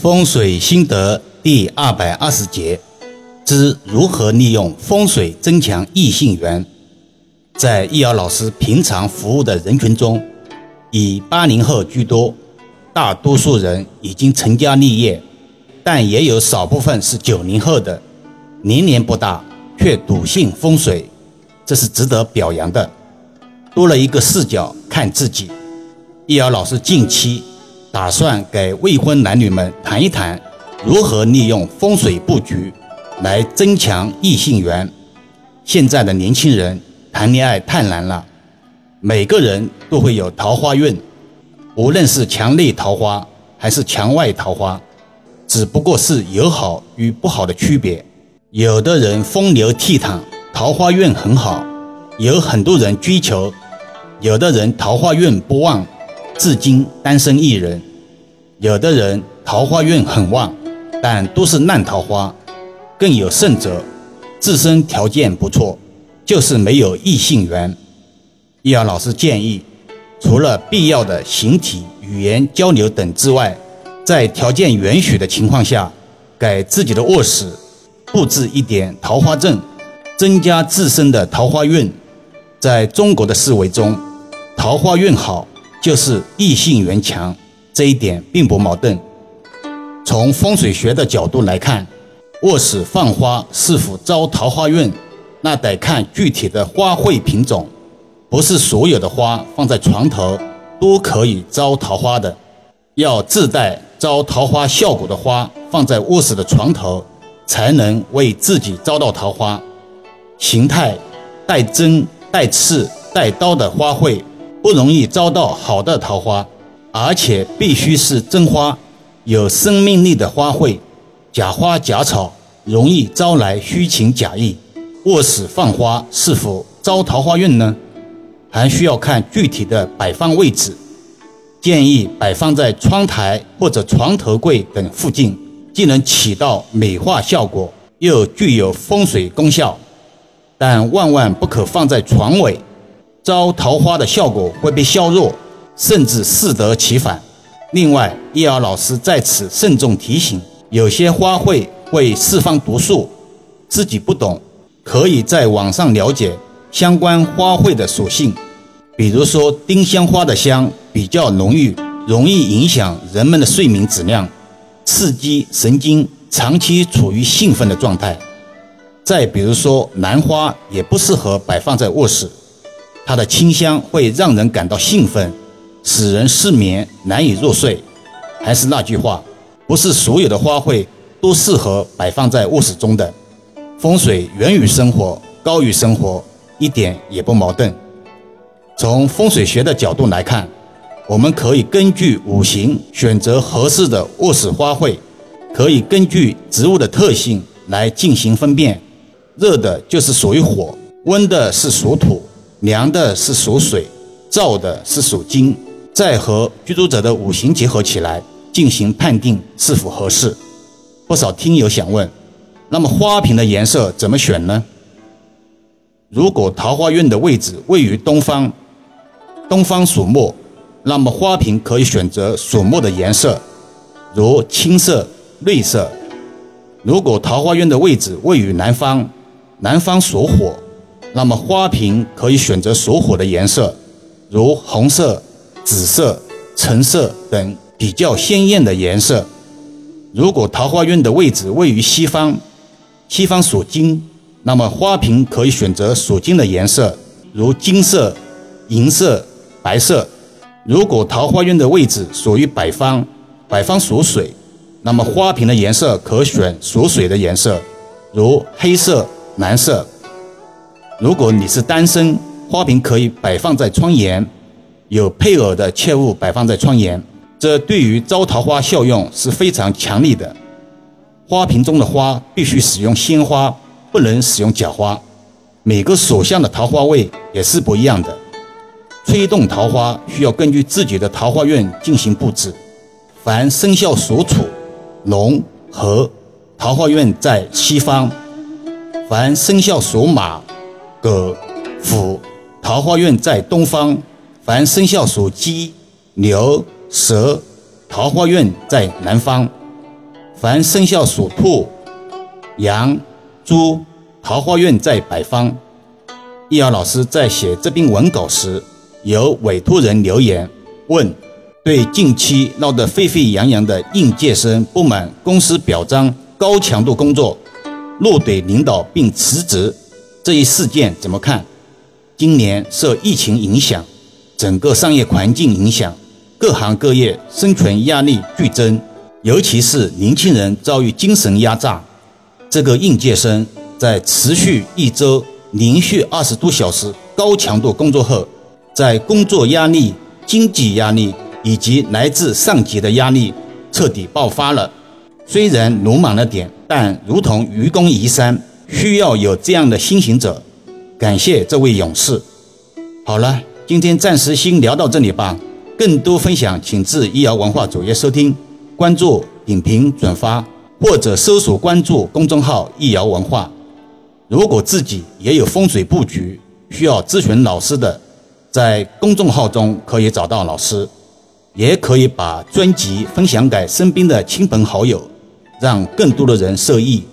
风水心得第二百二十节之如何利用风水增强异性缘。在易遥老师平常服务的人群中，以八零后居多，大多数人已经成家立业，但也有少部分是九零后的，年龄不大却笃信风水，这是值得表扬的。多了一个视角看自己，易遥老师近期。打算给未婚男女们谈一谈，如何利用风水布局来增强异性缘。现在的年轻人谈恋爱太难了，每个人都会有桃花运，无论是墙内桃花还是墙外桃花，只不过是有好与不好的区别。有的人风流倜傥，桃花运很好，有很多人追求；有的人桃花运不旺。至今单身一人，有的人桃花运很旺，但都是烂桃花；更有甚者，自身条件不错，就是没有异性缘。易遥老师建议，除了必要的形体、语言交流等之外，在条件允许的情况下，给自己的卧室布置一点桃花阵，增加自身的桃花运。在中国的思维中，桃花运好。就是异性缘强，这一点并不矛盾。从风水学的角度来看，卧室放花是否招桃花运，那得看具体的花卉品种，不是所有的花放在床头都可以招桃花的。要自带招桃花效果的花放在卧室的床头，才能为自己招到桃花。形态带针、带刺、带刀的花卉。不容易招到好的桃花，而且必须是真花，有生命力的花卉。假花假草容易招来虚情假意。卧室放花是否招桃花运呢？还需要看具体的摆放位置。建议摆放在窗台或者床头柜等附近，既能起到美化效果，又具有风水功效。但万万不可放在床尾。招桃花的效果会被削弱，甚至适得其反。另外，易儿老师在此慎重提醒：有些花卉会释放毒素，自己不懂，可以在网上了解相关花卉的属性。比如说，丁香花的香比较浓郁，容易影响人们的睡眠质量，刺激神经，长期处于兴奋的状态。再比如说，兰花也不适合摆放在卧室。它的清香会让人感到兴奋，使人失眠难以入睡。还是那句话，不是所有的花卉都适合摆放在卧室中的。风水源于生活，高于生活，一点也不矛盾。从风水学的角度来看，我们可以根据五行选择合适的卧室花卉，可以根据植物的特性来进行分辨。热的就是属于火，温的是属土。凉的是属水，燥的是属金，再和居住者的五行结合起来进行判定是否合适。不少听友想问，那么花瓶的颜色怎么选呢？如果桃花运的位置位于东方，东方属木，那么花瓶可以选择属木的颜色，如青色、绿色。如果桃花运的位置位于南方，南方属火。那么花瓶可以选择属火的颜色，如红色、紫色、橙色等比较鲜艳的颜色。如果桃花运的位置位于西方，西方属金，那么花瓶可以选择属金的颜色，如金色、银色、白色。如果桃花运的位置属于北方，北方属水，那么花瓶的颜色可选属水的颜色，如黑色、蓝色。如果你是单身，花瓶可以摆放在窗沿；有配偶的切勿摆放在窗沿，这对于招桃花效用是非常强力的。花瓶中的花必须使用鲜花，不能使用假花。每个所向的桃花位也是不一样的，催动桃花需要根据自己的桃花运进行布置。凡生肖属土、龙、猴，桃花运在西方；凡生肖属马。狗、虎，桃花运在东方；凡生肖属鸡、牛、蛇，桃花运在南方。凡生肖属兔、羊、猪，桃花运在北方。易遥老师在写这篇文稿时，有委托人留言问：对近期闹得沸沸扬扬的应届生不满公司表彰高强度工作，怒怼领导并辞职这一事件怎么看？今年受疫情影响，整个商业环境影响，各行各业生存压力剧增，尤其是年轻人遭遇精神压榨。这个应届生在持续一周。连续二十多小时高强度工作后，在工作压力、经济压力以及来自上级的压力彻底爆发了。虽然鲁莽了点，但如同愚公移山，需要有这样的新行者。感谢这位勇士。好了，今天暂时先聊到这里吧。更多分享，请至医疗文化主页收听、关注、点评、转发，或者搜索关注公众号“医疗文化”。如果自己也有风水布局需要咨询老师的，在公众号中可以找到老师，也可以把专辑分享给身边的亲朋好友，让更多的人受益。